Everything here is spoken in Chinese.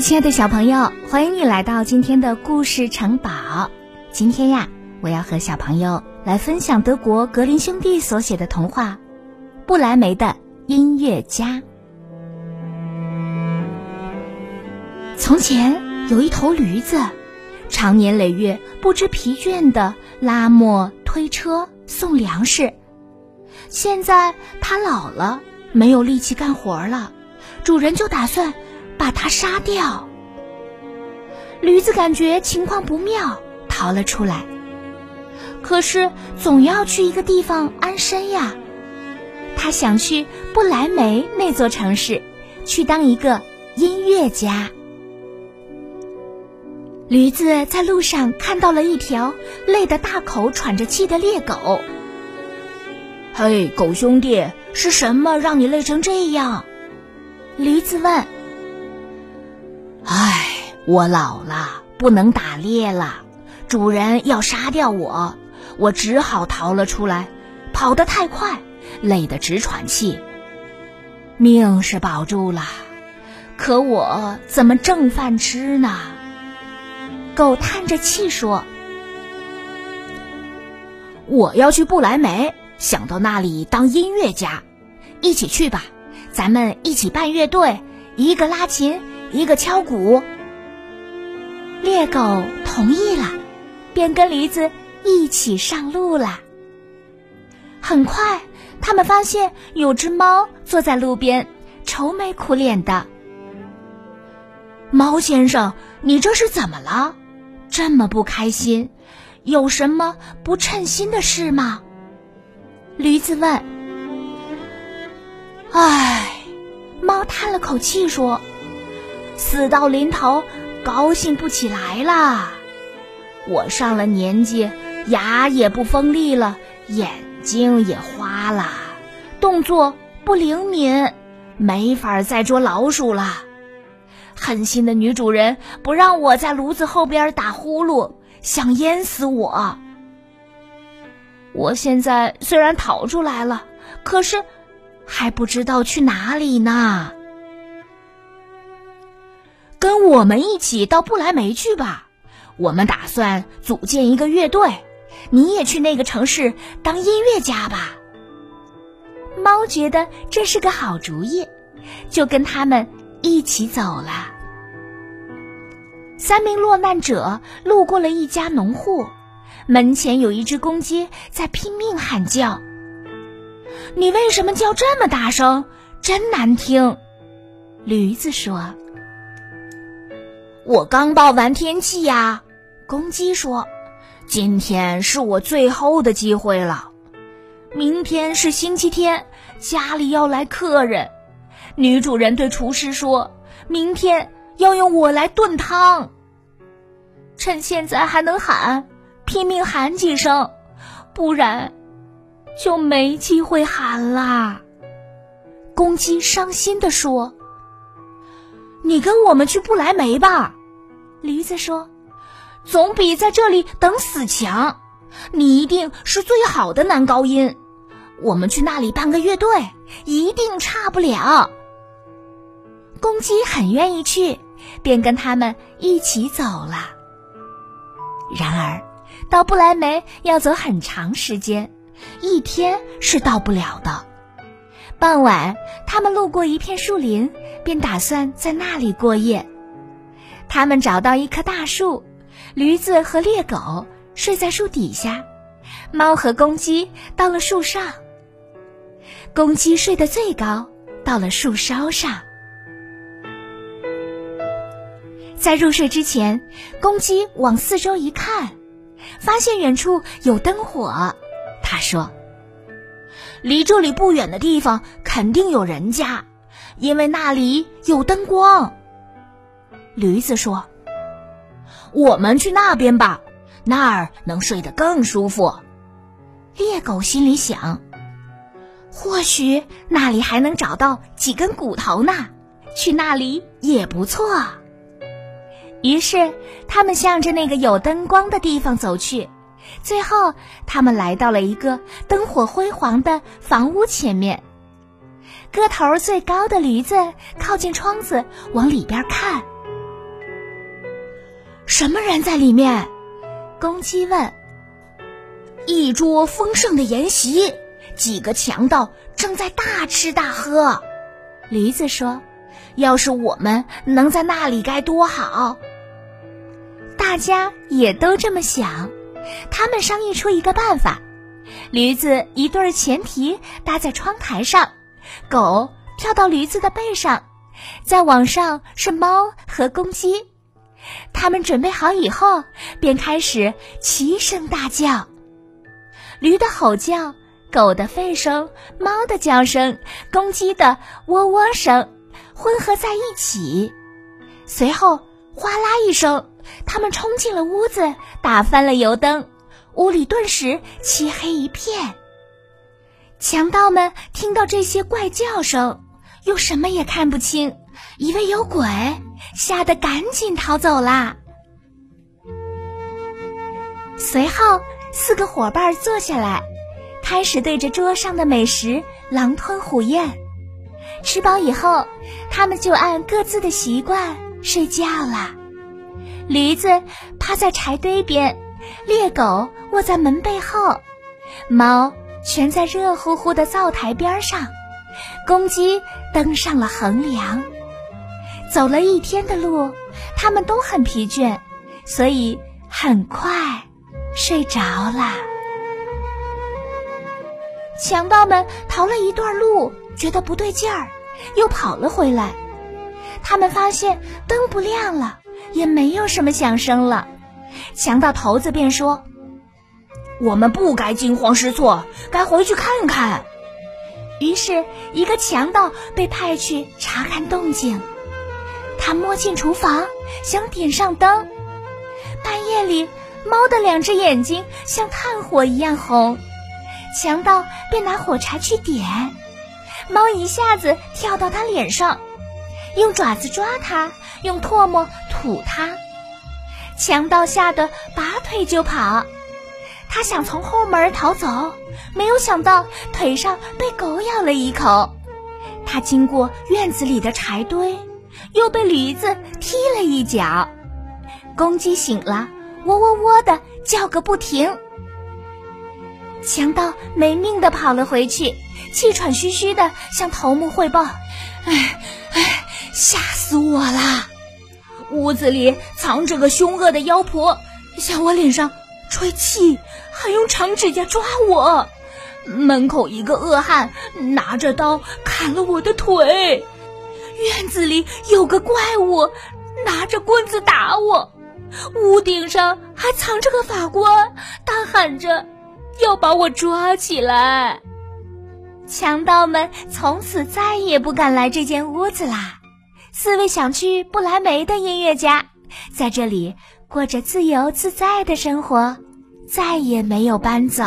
亲爱的小朋友，欢迎你来到今天的故事城堡。今天呀，我要和小朋友来分享德国格林兄弟所写的童话《不来梅的音乐家》。从前有一头驴子，常年累月不知疲倦的拉磨、推车、送粮食。现在它老了，没有力气干活了，主人就打算。把它杀掉。驴子感觉情况不妙，逃了出来。可是总要去一个地方安身呀。他想去不来梅那座城市，去当一个音乐家。驴子在路上看到了一条累得大口喘着气的猎狗。嘿，狗兄弟，是什么让你累成这样？驴子问。唉，我老了，不能打猎了，主人要杀掉我，我只好逃了出来。跑得太快，累得直喘气。命是保住了，可我怎么挣饭吃呢？狗叹着气说：“我要去不来梅，想到那里当音乐家，一起去吧，咱们一起办乐队，一个拉琴。”一个敲鼓，猎狗同意了，便跟驴子一起上路了。很快，他们发现有只猫坐在路边，愁眉苦脸的。猫先生，你这是怎么了？这么不开心，有什么不称心的事吗？驴子问。唉，猫叹了口气说。死到临头，高兴不起来啦！我上了年纪，牙也不锋利了，眼睛也花了，动作不灵敏，没法再捉老鼠了。狠心的女主人不让我在炉子后边打呼噜，想淹死我。我现在虽然逃出来了，可是还不知道去哪里呢。跟我们一起到不来梅去吧，我们打算组建一个乐队，你也去那个城市当音乐家吧。猫觉得这是个好主意，就跟他们一起走了。三名落难者路过了一家农户，门前有一只公鸡在拼命喊叫。你为什么叫这么大声？真难听。驴子说。我刚报完天气呀，公鸡说：“今天是我最后的机会了。明天是星期天，家里要来客人。女主人对厨师说，明天要用我来炖汤。趁现在还能喊，拼命喊几声，不然就没机会喊啦。”公鸡伤心的说：“你跟我们去不来梅吧。”驴子说：“总比在这里等死强。你一定是最好的男高音，我们去那里办个乐队，一定差不了。”公鸡很愿意去，便跟他们一起走了。然而，到不来梅要走很长时间，一天是到不了的。傍晚，他们路过一片树林，便打算在那里过夜。他们找到一棵大树，驴子和猎狗睡在树底下，猫和公鸡到了树上。公鸡睡得最高，到了树梢上。在入睡之前，公鸡往四周一看，发现远处有灯火。他说：“离这里不远的地方肯定有人家，因为那里有灯光。”驴子说：“我们去那边吧，那儿能睡得更舒服。”猎狗心里想：“或许那里还能找到几根骨头呢，去那里也不错。”于是，他们向着那个有灯光的地方走去。最后，他们来到了一个灯火辉煌的房屋前面。个头最高的驴子靠近窗子往里边看。什么人在里面？公鸡问。一桌丰盛的筵席，几个强盗正在大吃大喝。驴子说：“要是我们能在那里该多好！”大家也都这么想。他们商议出一个办法：驴子一对前蹄搭在窗台上，狗跳到驴子的背上，再往上是猫和公鸡。他们准备好以后，便开始齐声大叫。驴的吼叫，狗的吠声，猫的叫声，公鸡的喔喔声混合在一起。随后，哗啦一声，他们冲进了屋子，打翻了油灯，屋里顿时漆黑一片。强盗们听到这些怪叫声，又什么也看不清，以为有鬼，吓得赶紧逃走啦。随后。四个伙伴坐下来，开始对着桌上的美食狼吞虎咽。吃饱以后，他们就按各自的习惯睡觉了。驴子趴在柴堆边，猎狗卧在门背后，猫蜷在热乎乎的灶台边上，公鸡登上了横梁。走了一天的路，他们都很疲倦，所以很快。睡着了。强盗们逃了一段路，觉得不对劲儿，又跑了回来。他们发现灯不亮了，也没有什么响声了。强盗头子便说：“我们不该惊慌失措，该回去看看。”于是，一个强盗被派去查看动静。他摸进厨房，想点上灯。半夜里。猫的两只眼睛像炭火一样红，强盗便拿火柴去点，猫一下子跳到他脸上，用爪子抓它，用唾沫吐它，强盗吓得拔腿就跑。他想从后门逃走，没有想到腿上被狗咬了一口。他经过院子里的柴堆，又被驴子踢了一脚。公鸡醒了。喔喔喔的叫个不停，强盗没命的跑了回去，气喘吁吁的向头目汇报：“哎哎，吓死我了！屋子里藏着个凶恶的妖婆，向我脸上吹气，还用长指甲抓我。门口一个恶汉拿着刀砍了我的腿，院子里有个怪物拿着棍子打我。”屋顶上还藏着个法官，大喊着要把我抓起来。强盗们从此再也不敢来这间屋子啦。四位想去不来梅的音乐家，在这里过着自由自在的生活，再也没有搬走。